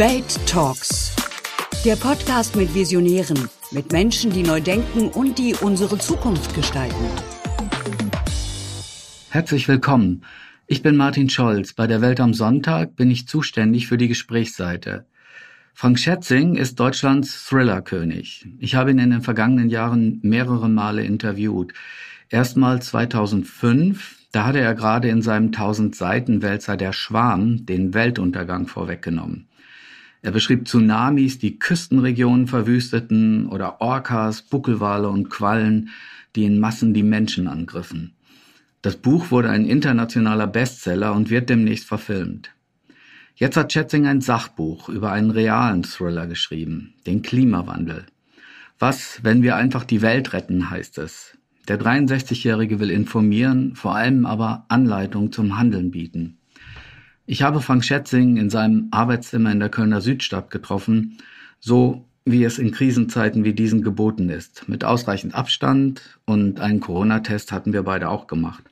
Welt Talks. Der Podcast mit Visionären, mit Menschen, die neu denken und die unsere Zukunft gestalten. Herzlich willkommen. Ich bin Martin Scholz. Bei der Welt am Sonntag bin ich zuständig für die Gesprächsseite. Frank Schätzing ist Deutschlands Thriller-König. Ich habe ihn in den vergangenen Jahren mehrere Male interviewt. Erstmal 2005, da hatte er gerade in seinem 1000 Seiten Wälzer Der Schwarm den Weltuntergang vorweggenommen. Er beschrieb Tsunamis, die Küstenregionen verwüsteten oder Orcas, Buckelwale und Quallen, die in Massen die Menschen angriffen. Das Buch wurde ein internationaler Bestseller und wird demnächst verfilmt. Jetzt hat Schätzing ein Sachbuch über einen realen Thriller geschrieben, den Klimawandel. Was, wenn wir einfach die Welt retten, heißt es. Der 63-Jährige will informieren, vor allem aber Anleitung zum Handeln bieten. Ich habe Frank Schätzing in seinem Arbeitszimmer in der Kölner Südstadt getroffen, so wie es in Krisenzeiten wie diesen geboten ist. Mit ausreichend Abstand und einen Corona-Test hatten wir beide auch gemacht.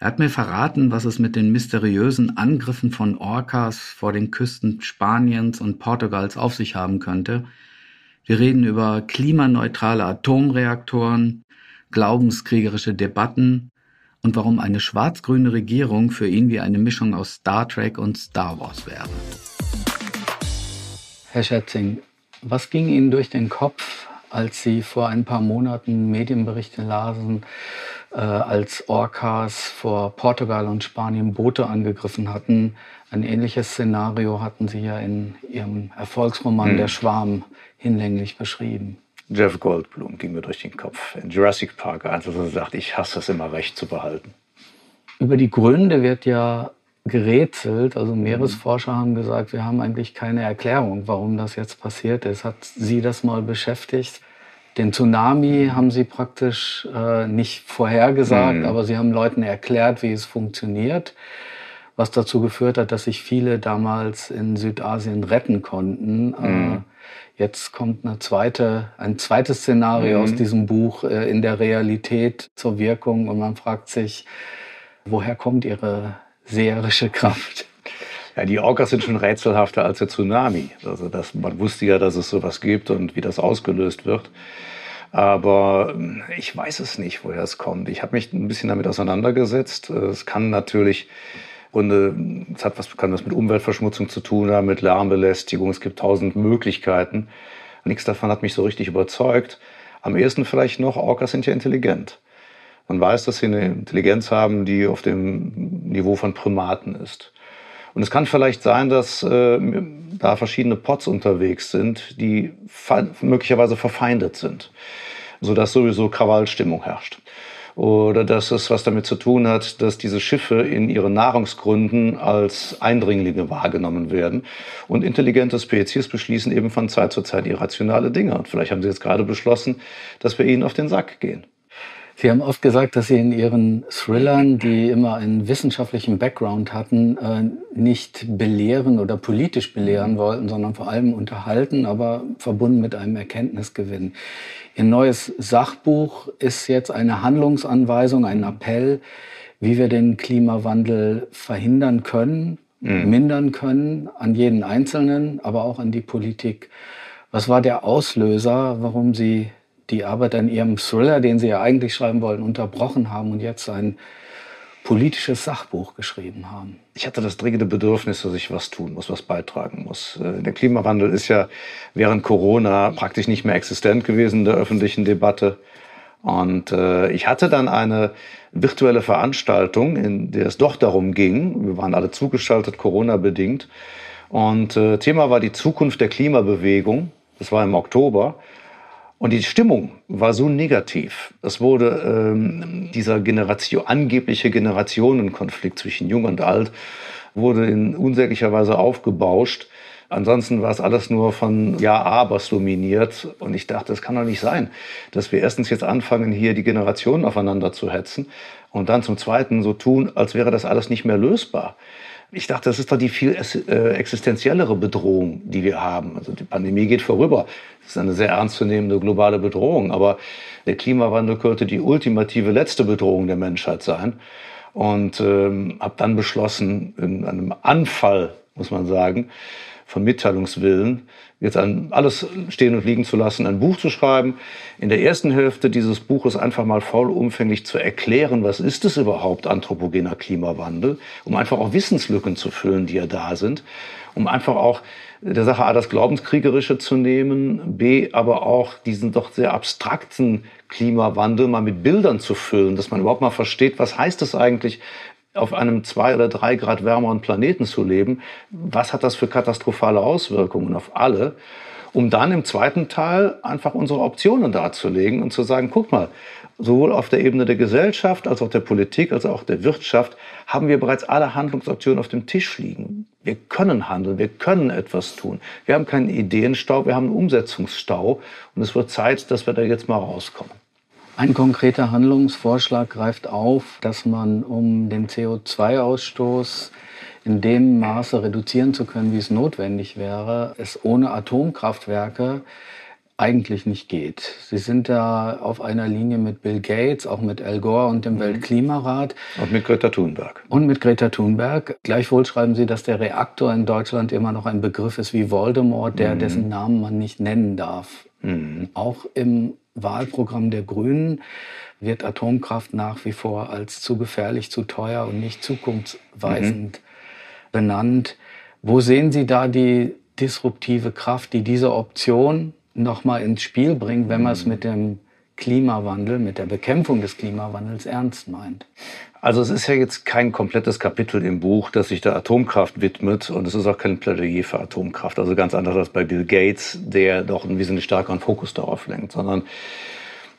Er hat mir verraten, was es mit den mysteriösen Angriffen von Orcas vor den Küsten Spaniens und Portugals auf sich haben könnte. Wir reden über klimaneutrale Atomreaktoren, glaubenskriegerische Debatten und warum eine schwarz-grüne Regierung für ihn wie eine Mischung aus Star Trek und Star Wars wäre. Herr Schätzing, was ging Ihnen durch den Kopf, als Sie vor ein paar Monaten Medienberichte lasen, äh, als Orcas vor Portugal und Spanien Boote angegriffen hatten. Ein ähnliches Szenario hatten Sie ja in Ihrem Erfolgsroman hm. Der Schwarm hinlänglich beschrieben. Jeff Goldblum ging mir durch den Kopf. In Jurassic Park 1, als er sagt, ich hasse es immer, Recht zu behalten. Über die Gründe wird ja gerätselt. Also Meeresforscher haben gesagt, wir haben eigentlich keine Erklärung, warum das jetzt passiert ist. Hat Sie das mal beschäftigt? Den Tsunami haben sie praktisch äh, nicht vorhergesagt, mhm. aber sie haben Leuten erklärt, wie es funktioniert, was dazu geführt hat, dass sich viele damals in Südasien retten konnten. Mhm. Äh, jetzt kommt eine zweite, ein zweites Szenario mhm. aus diesem Buch äh, in der Realität zur Wirkung und man fragt sich, woher kommt ihre seherische Kraft? Ja, die Orcas sind schon rätselhafter als der Tsunami. Also das, man wusste ja, dass es sowas gibt und wie das ausgelöst wird. Aber hm, ich weiß es nicht, woher es kommt. Ich habe mich ein bisschen damit auseinandergesetzt. Es kann natürlich Grunde, es hat was, kann was mit Umweltverschmutzung zu tun haben, mit Lärmbelästigung. Es gibt tausend Möglichkeiten. Nichts davon hat mich so richtig überzeugt. Am ehesten vielleicht noch, Orcas sind ja intelligent. Man weiß, dass sie eine Intelligenz haben, die auf dem Niveau von Primaten ist. Und es kann vielleicht sein, dass äh, da verschiedene Pots unterwegs sind, die möglicherweise verfeindet sind, sodass sowieso Krawallstimmung herrscht. Oder dass es was damit zu tun hat, dass diese Schiffe in ihren Nahrungsgründen als Eindringlinge wahrgenommen werden. Und intelligente Spezies beschließen eben von Zeit zu Zeit irrationale Dinge. Und vielleicht haben sie jetzt gerade beschlossen, dass wir ihnen auf den Sack gehen. Sie haben oft gesagt, dass Sie in Ihren Thrillern, die immer einen wissenschaftlichen Background hatten, äh, nicht belehren oder politisch belehren wollten, sondern vor allem unterhalten, aber verbunden mit einem Erkenntnisgewinn. Ihr neues Sachbuch ist jetzt eine Handlungsanweisung, ein Appell, wie wir den Klimawandel verhindern können, mhm. mindern können, an jeden Einzelnen, aber auch an die Politik. Was war der Auslöser, warum Sie die Arbeit an ihrem Thriller, den sie ja eigentlich schreiben wollten, unterbrochen haben und jetzt ein politisches Sachbuch geschrieben haben. Ich hatte das dringende Bedürfnis, dass ich was tun muss, was beitragen muss. Äh, der Klimawandel ist ja während Corona praktisch nicht mehr existent gewesen in der öffentlichen Debatte. Und äh, ich hatte dann eine virtuelle Veranstaltung, in der es doch darum ging, wir waren alle zugeschaltet, Corona-bedingt. Und äh, Thema war die Zukunft der Klimabewegung. Das war im Oktober. Und die Stimmung war so negativ. Es wurde ähm, dieser Generation, angebliche Generationenkonflikt zwischen Jung und Alt wurde in unsäglicher Weise aufgebauscht. Ansonsten war es alles nur von Ja-Abers dominiert. Und ich dachte, es kann doch nicht sein, dass wir erstens jetzt anfangen, hier die Generationen aufeinander zu hetzen und dann zum Zweiten so tun, als wäre das alles nicht mehr lösbar. Ich dachte, das ist doch die viel äh, existenziellere Bedrohung, die wir haben. Also die Pandemie geht vorüber. Das ist eine sehr ernstzunehmende globale Bedrohung. Aber der Klimawandel könnte die ultimative letzte Bedrohung der Menschheit sein. Und ähm, habe dann beschlossen, in einem Anfall, muss man sagen, von Mitteilungswillen, jetzt an alles stehen und liegen zu lassen, ein Buch zu schreiben. In der ersten Hälfte dieses Buches einfach mal vollumfänglich zu erklären, was ist es überhaupt anthropogener Klimawandel, um einfach auch Wissenslücken zu füllen, die ja da sind, um einfach auch der Sache A das Glaubenskriegerische zu nehmen, B aber auch diesen doch sehr abstrakten Klimawandel mal mit Bildern zu füllen, dass man überhaupt mal versteht, was heißt es eigentlich, auf einem zwei oder drei Grad wärmeren Planeten zu leben. Was hat das für katastrophale Auswirkungen auf alle? Um dann im zweiten Teil einfach unsere Optionen darzulegen und zu sagen, guck mal, sowohl auf der Ebene der Gesellschaft als auch der Politik als auch der Wirtschaft haben wir bereits alle Handlungsoptionen auf dem Tisch liegen. Wir können handeln, wir können etwas tun. Wir haben keinen Ideenstau, wir haben einen Umsetzungsstau und es wird Zeit, dass wir da jetzt mal rauskommen. Ein konkreter Handlungsvorschlag greift auf, dass man, um den CO2-Ausstoß in dem Maße reduzieren zu können, wie es notwendig wäre, es ohne Atomkraftwerke eigentlich nicht geht. Sie sind da auf einer Linie mit Bill Gates, auch mit Al Gore und dem mhm. Weltklimarat. Und mit Greta Thunberg. Und mit Greta Thunberg. Gleichwohl schreiben Sie, dass der Reaktor in Deutschland immer noch ein Begriff ist wie Voldemort, der, mhm. dessen Namen man nicht nennen darf. Mhm. Auch im Wahlprogramm der Grünen wird Atomkraft nach wie vor als zu gefährlich, zu teuer und nicht zukunftsweisend mhm. benannt. Wo sehen Sie da die disruptive Kraft, die diese Option nochmal ins Spiel bringt, wenn man es mhm. mit dem Klimawandel, mit der Bekämpfung des Klimawandels ernst meint? Also es ist ja jetzt kein komplettes Kapitel im Buch, das sich der Atomkraft widmet und es ist auch kein Plädoyer für Atomkraft. Also ganz anders als bei Bill Gates, der doch einen wesentlich stärkeren Fokus darauf lenkt, sondern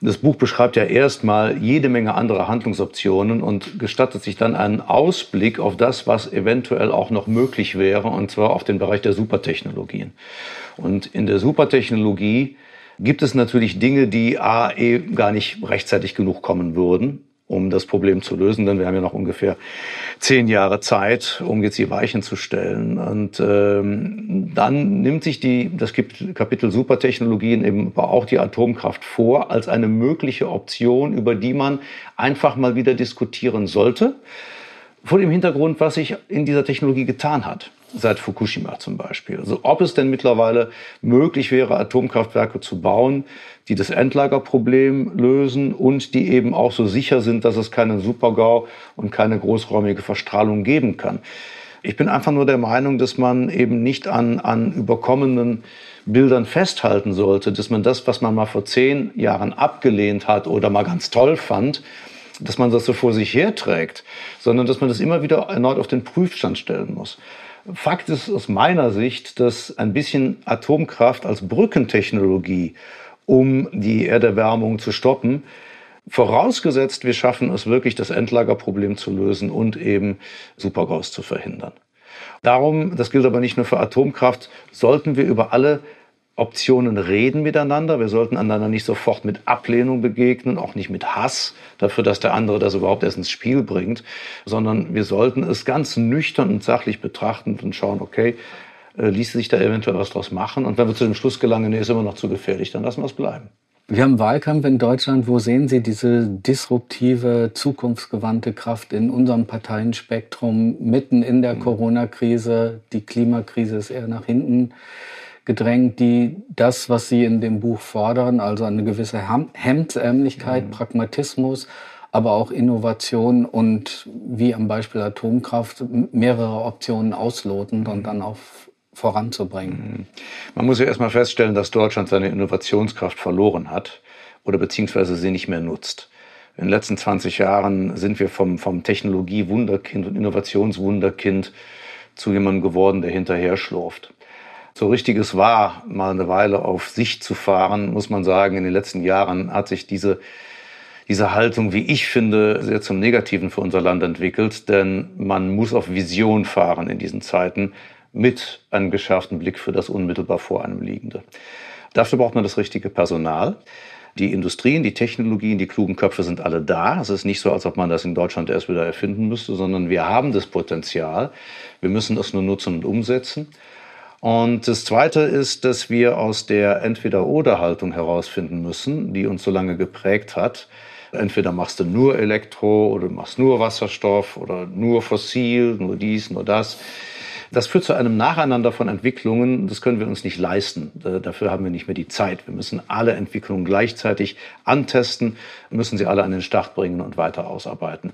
das Buch beschreibt ja erstmal jede Menge andere Handlungsoptionen und gestattet sich dann einen Ausblick auf das, was eventuell auch noch möglich wäre, und zwar auf den Bereich der Supertechnologien. Und in der Supertechnologie gibt es natürlich Dinge, die A, eh gar nicht rechtzeitig genug kommen würden um das Problem zu lösen, denn wir haben ja noch ungefähr zehn Jahre Zeit, um jetzt die Weichen zu stellen. Und ähm, dann nimmt sich die, das Kapitel Supertechnologien eben auch die Atomkraft vor als eine mögliche Option, über die man einfach mal wieder diskutieren sollte, vor dem Hintergrund, was sich in dieser Technologie getan hat seit Fukushima zum Beispiel. Also ob es denn mittlerweile möglich wäre, Atomkraftwerke zu bauen, die das Endlagerproblem lösen und die eben auch so sicher sind, dass es keinen Supergau und keine großräumige Verstrahlung geben kann. Ich bin einfach nur der Meinung, dass man eben nicht an, an überkommenen Bildern festhalten sollte, dass man das, was man mal vor zehn Jahren abgelehnt hat oder mal ganz toll fand, dass man das so vor sich herträgt, sondern dass man das immer wieder erneut auf den Prüfstand stellen muss. Fakt ist aus meiner Sicht, dass ein bisschen Atomkraft als Brückentechnologie, um die Erderwärmung zu stoppen, vorausgesetzt, wir schaffen es wirklich, das Endlagerproblem zu lösen und eben Supergaus zu verhindern. Darum, das gilt aber nicht nur für Atomkraft, sollten wir über alle Optionen reden miteinander. Wir sollten einander nicht sofort mit Ablehnung begegnen, auch nicht mit Hass dafür, dass der andere das überhaupt erst ins Spiel bringt, sondern wir sollten es ganz nüchtern und sachlich betrachten und schauen, okay, äh, ließe sich da eventuell was draus machen? Und wenn wir zu dem Schluss gelangen, nee, ist immer noch zu gefährlich, dann lassen wir es bleiben. Wir haben Wahlkampf in Deutschland. Wo sehen Sie diese disruptive, zukunftsgewandte Kraft in unserem Parteienspektrum mitten in der hm. Corona-Krise? Die Klimakrise ist eher nach hinten gedrängt, die das, was Sie in dem Buch fordern, also eine gewisse Hemdsärmlichkeit, mhm. Pragmatismus, aber auch Innovation und wie am Beispiel Atomkraft mehrere Optionen ausloten mhm. und dann auch voranzubringen. Mhm. Man muss ja erstmal feststellen, dass Deutschland seine Innovationskraft verloren hat oder beziehungsweise sie nicht mehr nutzt. In den letzten 20 Jahren sind wir vom, vom Technologie-Wunderkind und Innovationswunderkind zu jemandem geworden, der hinterher schlurft so richtiges war, mal eine Weile auf Sicht zu fahren, muss man sagen, in den letzten Jahren hat sich diese, diese Haltung, wie ich finde, sehr zum Negativen für unser Land entwickelt. Denn man muss auf Vision fahren in diesen Zeiten mit einem geschärften Blick für das unmittelbar vor einem Liegende. Dafür braucht man das richtige Personal. Die Industrien, die Technologien, die klugen Köpfe sind alle da. Es ist nicht so, als ob man das in Deutschland erst wieder erfinden müsste, sondern wir haben das Potenzial. Wir müssen es nur nutzen und umsetzen. Und das Zweite ist, dass wir aus der Entweder-Oder-Haltung herausfinden müssen, die uns so lange geprägt hat. Entweder machst du nur Elektro oder machst nur Wasserstoff oder nur fossil, nur dies, nur das. Das führt zu einem Nacheinander von Entwicklungen. Das können wir uns nicht leisten. Dafür haben wir nicht mehr die Zeit. Wir müssen alle Entwicklungen gleichzeitig antesten, müssen sie alle an den Start bringen und weiter ausarbeiten.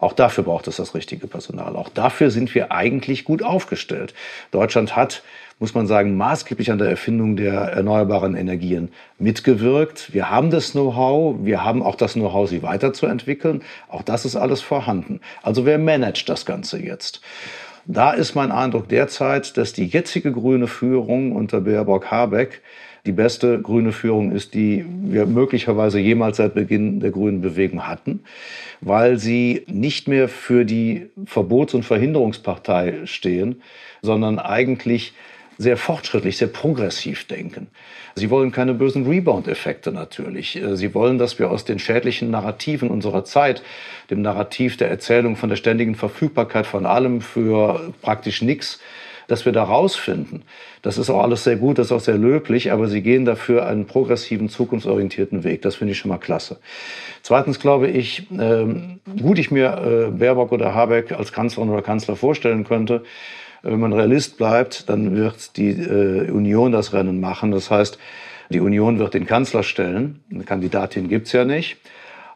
Auch dafür braucht es das richtige Personal. Auch dafür sind wir eigentlich gut aufgestellt. Deutschland hat muss man sagen, maßgeblich an der Erfindung der erneuerbaren Energien mitgewirkt. Wir haben das Know-how, wir haben auch das Know-how, sie weiterzuentwickeln. Auch das ist alles vorhanden. Also wer managt das Ganze jetzt? Da ist mein Eindruck derzeit, dass die jetzige grüne Führung unter Baerbock-Habeck die beste grüne Führung ist, die wir möglicherweise jemals seit Beginn der grünen Bewegung hatten, weil sie nicht mehr für die Verbots- und Verhinderungspartei stehen, sondern eigentlich sehr fortschrittlich, sehr progressiv denken. Sie wollen keine bösen Rebound-Effekte natürlich. Äh, sie wollen, dass wir aus den schädlichen Narrativen unserer Zeit, dem Narrativ der Erzählung von der ständigen Verfügbarkeit von allem für praktisch nichts, dass wir da rausfinden. Das ist auch alles sehr gut, das ist auch sehr löblich, aber sie gehen dafür einen progressiven, zukunftsorientierten Weg. Das finde ich schon mal klasse. Zweitens glaube ich, ähm, gut ich mir äh, Baerbock oder Habeck als Kanzlerin oder Kanzler vorstellen könnte, wenn man Realist bleibt, dann wird die äh, Union das Rennen machen. Das heißt, die Union wird den Kanzler stellen. Eine Kandidatin gibt's ja nicht.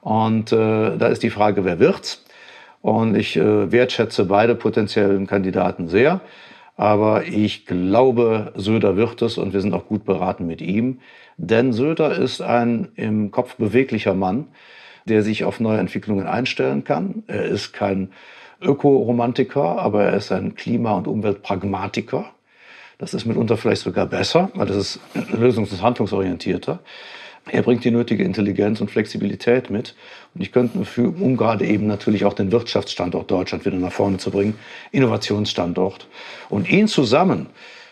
Und äh, da ist die Frage, wer wird's? Und ich äh, wertschätze beide potenziellen Kandidaten sehr. Aber ich glaube, Söder wird es und wir sind auch gut beraten mit ihm. Denn Söder ist ein im Kopf beweglicher Mann, der sich auf neue Entwicklungen einstellen kann. Er ist kein Ökoromantiker, aber er ist ein Klima- und Umweltpragmatiker. Das ist mitunter vielleicht sogar besser, weil das ist lösungs- und handlungsorientierter. Er bringt die nötige Intelligenz und Flexibilität mit. Und ich könnte für, um gerade eben natürlich auch den Wirtschaftsstandort Deutschland wieder nach vorne zu bringen, Innovationsstandort. Und ihn zusammen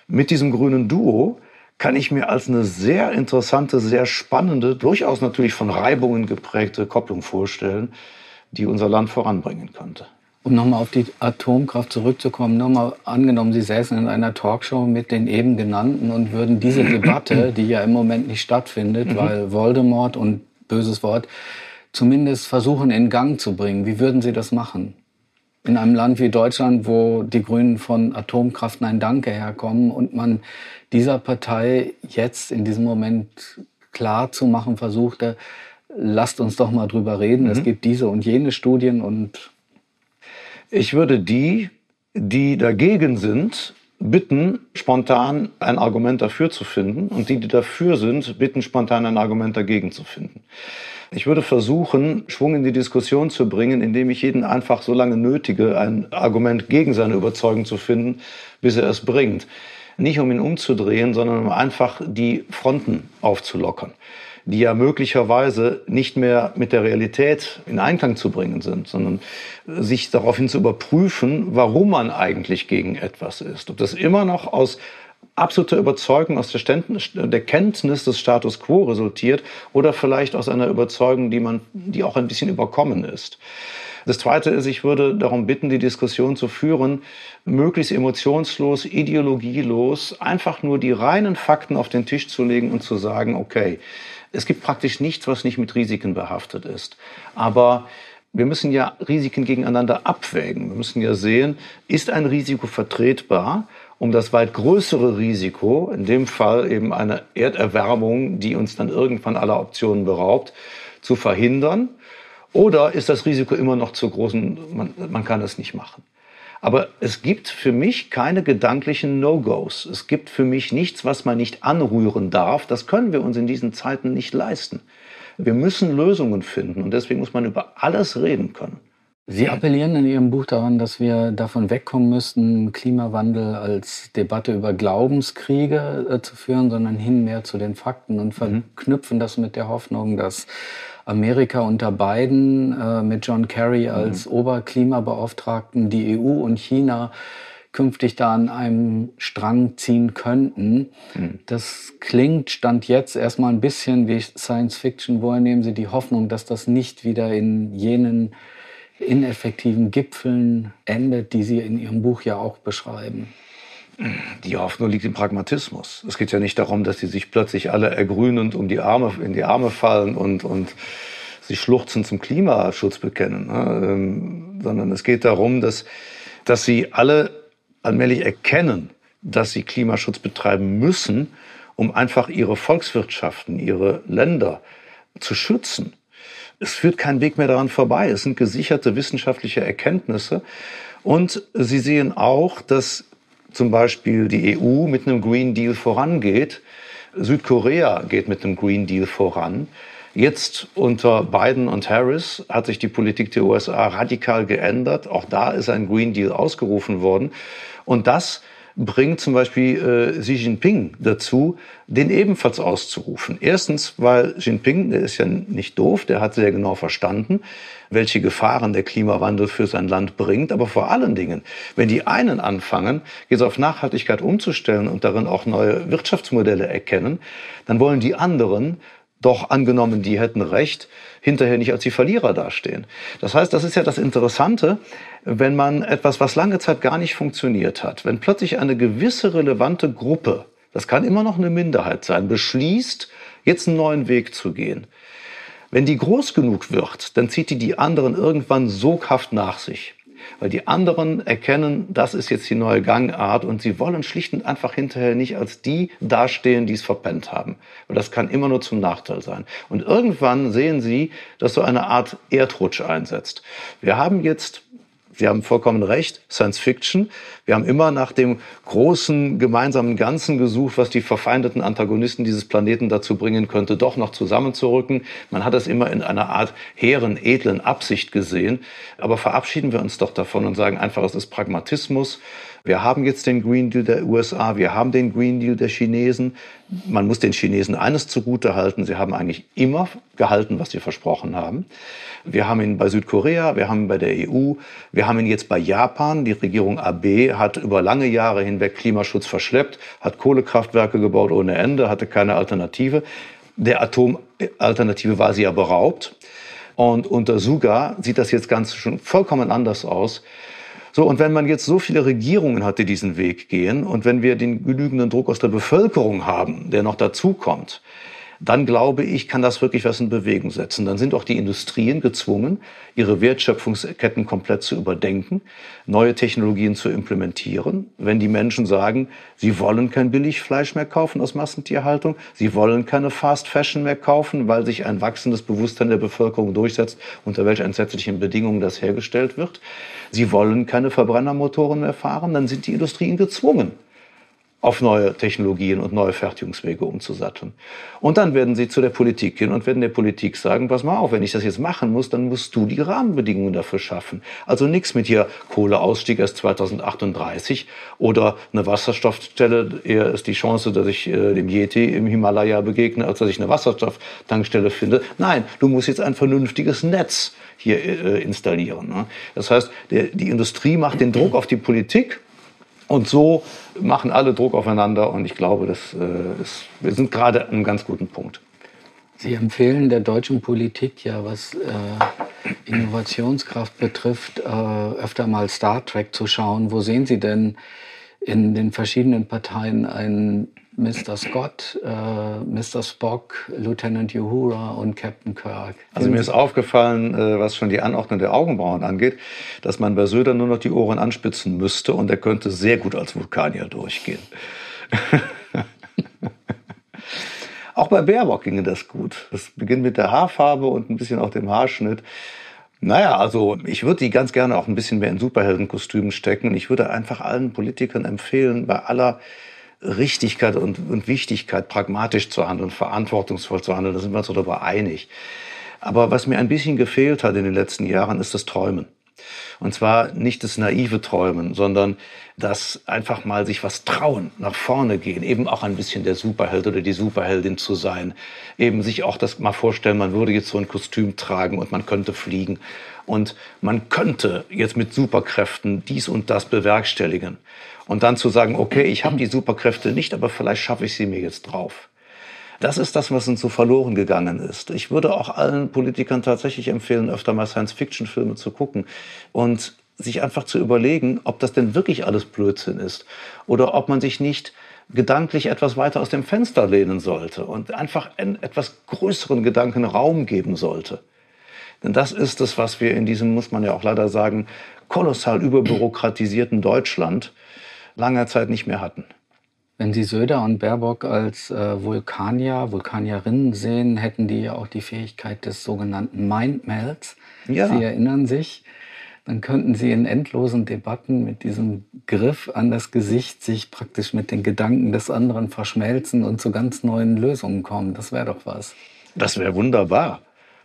mit diesem grünen Duo kann ich mir als eine sehr interessante, sehr spannende, durchaus natürlich von Reibungen geprägte Kopplung vorstellen, die unser Land voranbringen könnte. Um nochmal auf die Atomkraft zurückzukommen, nochmal angenommen, Sie säßen in einer Talkshow mit den eben genannten und würden diese Debatte, die ja im Moment nicht stattfindet, mhm. weil Voldemort und böses Wort, zumindest versuchen in Gang zu bringen. Wie würden Sie das machen? In einem Land wie Deutschland, wo die Grünen von Atomkraft Nein Danke herkommen und man dieser Partei jetzt in diesem Moment klar zu machen versuchte, lasst uns doch mal drüber reden. Mhm. Es gibt diese und jene Studien und ich würde die, die dagegen sind, bitten, spontan ein Argument dafür zu finden und die, die dafür sind, bitten, spontan ein Argument dagegen zu finden. Ich würde versuchen, Schwung in die Diskussion zu bringen, indem ich jeden einfach so lange nötige, ein Argument gegen seine Überzeugung zu finden, bis er es bringt. Nicht um ihn umzudrehen, sondern um einfach die Fronten aufzulockern die ja möglicherweise nicht mehr mit der Realität in Einklang zu bringen sind, sondern sich daraufhin zu überprüfen, warum man eigentlich gegen etwas ist. Ob das immer noch aus absoluter Überzeugung aus der, der Kenntnis des Status quo resultiert oder vielleicht aus einer Überzeugung, die man, die auch ein bisschen überkommen ist. Das Zweite ist, ich würde darum bitten, die Diskussion zu führen, möglichst emotionslos, ideologielos, einfach nur die reinen Fakten auf den Tisch zu legen und zu sagen, okay, es gibt praktisch nichts, was nicht mit Risiken behaftet ist. Aber wir müssen ja Risiken gegeneinander abwägen. Wir müssen ja sehen, ist ein Risiko vertretbar, um das weit größere Risiko, in dem Fall eben eine Erderwärmung, die uns dann irgendwann aller Optionen beraubt, zu verhindern? Oder ist das Risiko immer noch zu groß und man, man kann es nicht machen? Aber es gibt für mich keine gedanklichen No-Gos. Es gibt für mich nichts, was man nicht anrühren darf. Das können wir uns in diesen Zeiten nicht leisten. Wir müssen Lösungen finden und deswegen muss man über alles reden können. Sie appellieren in Ihrem Buch daran, dass wir davon wegkommen müssten, Klimawandel als Debatte über Glaubenskriege äh, zu führen, sondern hin mehr zu den Fakten und mhm. verknüpfen das mit der Hoffnung, dass Amerika unter Biden äh, mit John Kerry als mhm. Oberklimabeauftragten, die EU und China künftig da an einem Strang ziehen könnten. Mhm. Das klingt Stand jetzt erstmal ein bisschen wie Science Fiction. Woher nehmen Sie die Hoffnung, dass das nicht wieder in jenen ineffektiven Gipfeln endet, die Sie in Ihrem Buch ja auch beschreiben? Die Hoffnung liegt im Pragmatismus. Es geht ja nicht darum, dass sie sich plötzlich alle ergrünend um die Arme, in die Arme fallen und, und sich schluchzend zum Klimaschutz bekennen, ne? ähm, sondern es geht darum, dass, dass sie alle allmählich erkennen, dass sie Klimaschutz betreiben müssen, um einfach ihre Volkswirtschaften, ihre Länder zu schützen. Es führt kein Weg mehr daran vorbei. Es sind gesicherte wissenschaftliche Erkenntnisse. Und Sie sehen auch, dass zum Beispiel die EU mit einem Green Deal vorangeht. Südkorea geht mit einem Green Deal voran. Jetzt unter Biden und Harris hat sich die Politik der USA radikal geändert. Auch da ist ein Green Deal ausgerufen worden. Und das bringt zum Beispiel äh, Xi Jinping dazu, den ebenfalls auszurufen. Erstens, weil Jinping, der ist ja nicht doof, der hat sehr genau verstanden, welche Gefahren der Klimawandel für sein Land bringt. Aber vor allen Dingen, wenn die einen anfangen, jetzt auf Nachhaltigkeit umzustellen und darin auch neue Wirtschaftsmodelle erkennen, dann wollen die anderen doch angenommen, die hätten recht, hinterher nicht als die Verlierer dastehen. Das heißt, das ist ja das Interessante, wenn man etwas, was lange Zeit gar nicht funktioniert hat, wenn plötzlich eine gewisse relevante Gruppe, das kann immer noch eine Minderheit sein, beschließt, jetzt einen neuen Weg zu gehen. Wenn die groß genug wird, dann zieht die die anderen irgendwann soghaft nach sich weil die anderen erkennen, das ist jetzt die neue Gangart und sie wollen schlicht und einfach hinterher nicht als die dastehen, die es verpennt haben. Weil das kann immer nur zum Nachteil sein. Und irgendwann sehen sie, dass so eine Art Erdrutsch einsetzt. Wir haben jetzt Sie haben vollkommen recht, Science Fiction. Wir haben immer nach dem großen gemeinsamen Ganzen gesucht, was die verfeindeten Antagonisten dieses Planeten dazu bringen könnte, doch noch zusammenzurücken. Man hat es immer in einer Art hehren, edlen Absicht gesehen. Aber verabschieden wir uns doch davon und sagen einfach, es ist Pragmatismus. Wir haben jetzt den Green Deal der USA, wir haben den Green Deal der Chinesen. Man muss den Chinesen eines zugute halten, sie haben eigentlich immer gehalten, was sie versprochen haben. Wir haben ihn bei Südkorea, wir haben ihn bei der EU, wir haben ihn jetzt bei Japan. Die Regierung Abe hat über lange Jahre hinweg Klimaschutz verschleppt, hat Kohlekraftwerke gebaut ohne Ende, hatte keine Alternative. Der Atomalternative war sie ja beraubt. Und unter Suga sieht das jetzt ganz schon vollkommen anders aus. So, und wenn man jetzt so viele Regierungen hat, die diesen Weg gehen, und wenn wir den genügenden Druck aus der Bevölkerung haben, der noch dazukommt, dann glaube ich, kann das wirklich was in Bewegung setzen. Dann sind auch die Industrien gezwungen, ihre Wertschöpfungsketten komplett zu überdenken, neue Technologien zu implementieren. Wenn die Menschen sagen, sie wollen kein Billigfleisch mehr kaufen aus Massentierhaltung, sie wollen keine Fast Fashion mehr kaufen, weil sich ein wachsendes Bewusstsein der Bevölkerung durchsetzt, unter welch entsetzlichen Bedingungen das hergestellt wird. Sie wollen keine Verbrennermotoren mehr fahren, dann sind die Industrien gezwungen, auf neue Technologien und neue Fertigungswege umzusatteln. Und dann werden sie zu der Politik gehen und werden der Politik sagen, pass mal auf, wenn ich das jetzt machen muss, dann musst du die Rahmenbedingungen dafür schaffen. Also nichts mit hier Kohleausstieg erst 2038 oder eine Wasserstoffstelle, eher ist die Chance, dass ich äh, dem Yeti im Himalaya begegne, als dass ich eine Wasserstofftankstelle finde. Nein, du musst jetzt ein vernünftiges Netz hier äh, installieren. Ne? Das heißt, der, die Industrie macht den Druck auf die Politik und so machen alle Druck aufeinander und ich glaube, das äh, ist, wir sind gerade an einem ganz guten Punkt. Sie empfehlen der deutschen Politik ja, was äh, Innovationskraft betrifft, äh, öfter mal Star Trek zu schauen. Wo sehen Sie denn in den verschiedenen Parteien einen Mr. Scott, äh, Mr. Spock, Lieutenant Uhura und Captain Kirk. Also mir ist aufgefallen, äh, was schon die Anordnung der Augenbrauen angeht, dass man bei Söder nur noch die Ohren anspitzen müsste und er könnte sehr gut als Vulkanier durchgehen. auch bei Baerbock ginge das gut. Das beginnt mit der Haarfarbe und ein bisschen auch dem Haarschnitt. Naja, also ich würde die ganz gerne auch ein bisschen mehr in Superheldenkostümen stecken. Ich würde einfach allen Politikern empfehlen, bei aller Richtigkeit und, und Wichtigkeit, pragmatisch zu handeln, verantwortungsvoll zu handeln, da sind wir uns darüber einig. Aber was mir ein bisschen gefehlt hat in den letzten Jahren, ist das Träumen. Und zwar nicht das naive Träumen, sondern das einfach mal sich was trauen, nach vorne gehen, eben auch ein bisschen der Superheld oder die Superheldin zu sein, eben sich auch das mal vorstellen, man würde jetzt so ein Kostüm tragen und man könnte fliegen und man könnte jetzt mit Superkräften dies und das bewerkstelligen. Und dann zu sagen, okay, ich habe die Superkräfte nicht, aber vielleicht schaffe ich sie mir jetzt drauf. Das ist das, was uns so verloren gegangen ist. Ich würde auch allen Politikern tatsächlich empfehlen, öfter mal Science-Fiction-Filme zu gucken und sich einfach zu überlegen, ob das denn wirklich alles Blödsinn ist oder ob man sich nicht gedanklich etwas weiter aus dem Fenster lehnen sollte und einfach einen etwas größeren Gedanken Raum geben sollte. Denn das ist es, was wir in diesem, muss man ja auch leider sagen, kolossal überbürokratisierten Deutschland langer Zeit nicht mehr hatten. Wenn Sie Söder und Baerbock als äh, Vulkanier, Vulkanierinnen sehen, hätten die ja auch die Fähigkeit des sogenannten Mindmelds. Ja. Sie erinnern sich, dann könnten Sie in endlosen Debatten mit diesem Griff an das Gesicht sich praktisch mit den Gedanken des anderen verschmelzen und zu ganz neuen Lösungen kommen. Das wäre doch was. Das wäre wunderbar.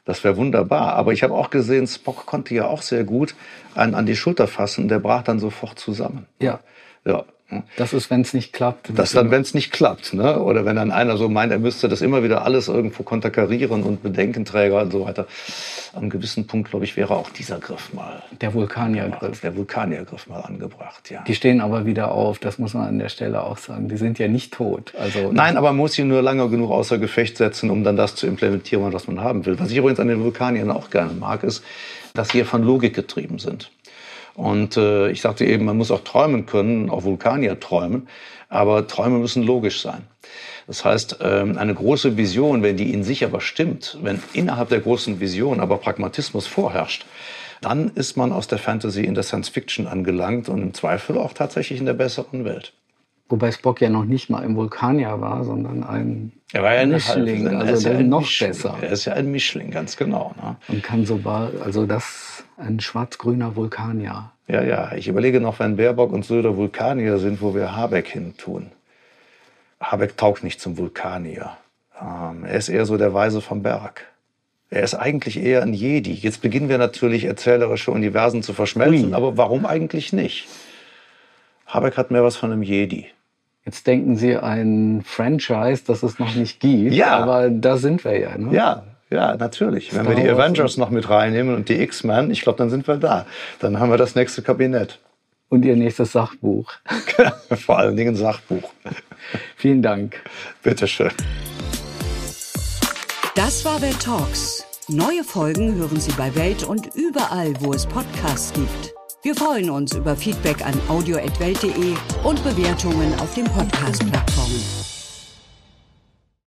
Das wäre wunderbar. Aber ich habe auch gesehen, Spock konnte ja auch sehr gut einen an die Schulter fassen. Der brach dann sofort zusammen. Ja. Ja. Das ist, wenn es nicht klappt. Das dann, wenn es nicht klappt. Ne? Oder wenn dann einer so meint, er müsste das immer wieder alles irgendwo konterkarieren und Bedenkenträger und so weiter. Einem gewissen Punkt, glaube ich, wäre auch dieser Griff mal. Der Vulkaniergriff. Der Vulkaniergriff mal angebracht, ja. Die stehen aber wieder auf, das muss man an der Stelle auch sagen. Die sind ja nicht tot. Also Nein, aber man muss sie nur lange genug außer Gefecht setzen, um dann das zu implementieren, was man haben will. Was ich übrigens an den Vulkaniern auch gerne mag, ist, dass sie von Logik getrieben sind. Und äh, ich sagte eben, man muss auch träumen können, auch Vulkanier träumen, aber Träume müssen logisch sein. Das heißt, ähm, eine große Vision, wenn die in sich aber stimmt, wenn innerhalb der großen Vision aber Pragmatismus vorherrscht, dann ist man aus der Fantasy in der Science Fiction angelangt und im Zweifel auch tatsächlich in der besseren Welt. Wobei Spock ja noch nicht mal im Vulkanier war, sondern ein er war ja ein Mischling, also der ja noch Mischling. besser. Er ist ja ein Mischling, ganz genau. Ne? Und kann sogar, also das, ein schwarz-grüner Vulkanier. Ja, ja, ich überlege noch, wenn Baerbock und Söder Vulkanier sind, wo wir Habeck hin tun. Habeck taugt nicht zum Vulkanier. Ähm, er ist eher so der Weise vom Berg. Er ist eigentlich eher ein Jedi. Jetzt beginnen wir natürlich erzählerische Universen zu verschmelzen, Ui. aber warum eigentlich nicht? Habeck hat mehr was von einem Jedi. Jetzt denken Sie ein Franchise, das es noch nicht gibt. Ja. Aber da sind wir ja. Ne? Ja, ja, natürlich. Wenn wir die Avengers noch mit reinnehmen und die X-Men, ich glaube, dann sind wir da. Dann haben wir das nächste Kabinett. Und Ihr nächstes Sachbuch. Vor allen Dingen Sachbuch. Vielen Dank. Bitteschön. Das war Welt Talks. Neue Folgen hören Sie bei Welt und überall, wo es Podcasts gibt. Wir freuen uns über Feedback an audio.welt.de und Bewertungen auf den Podcast-Plattformen.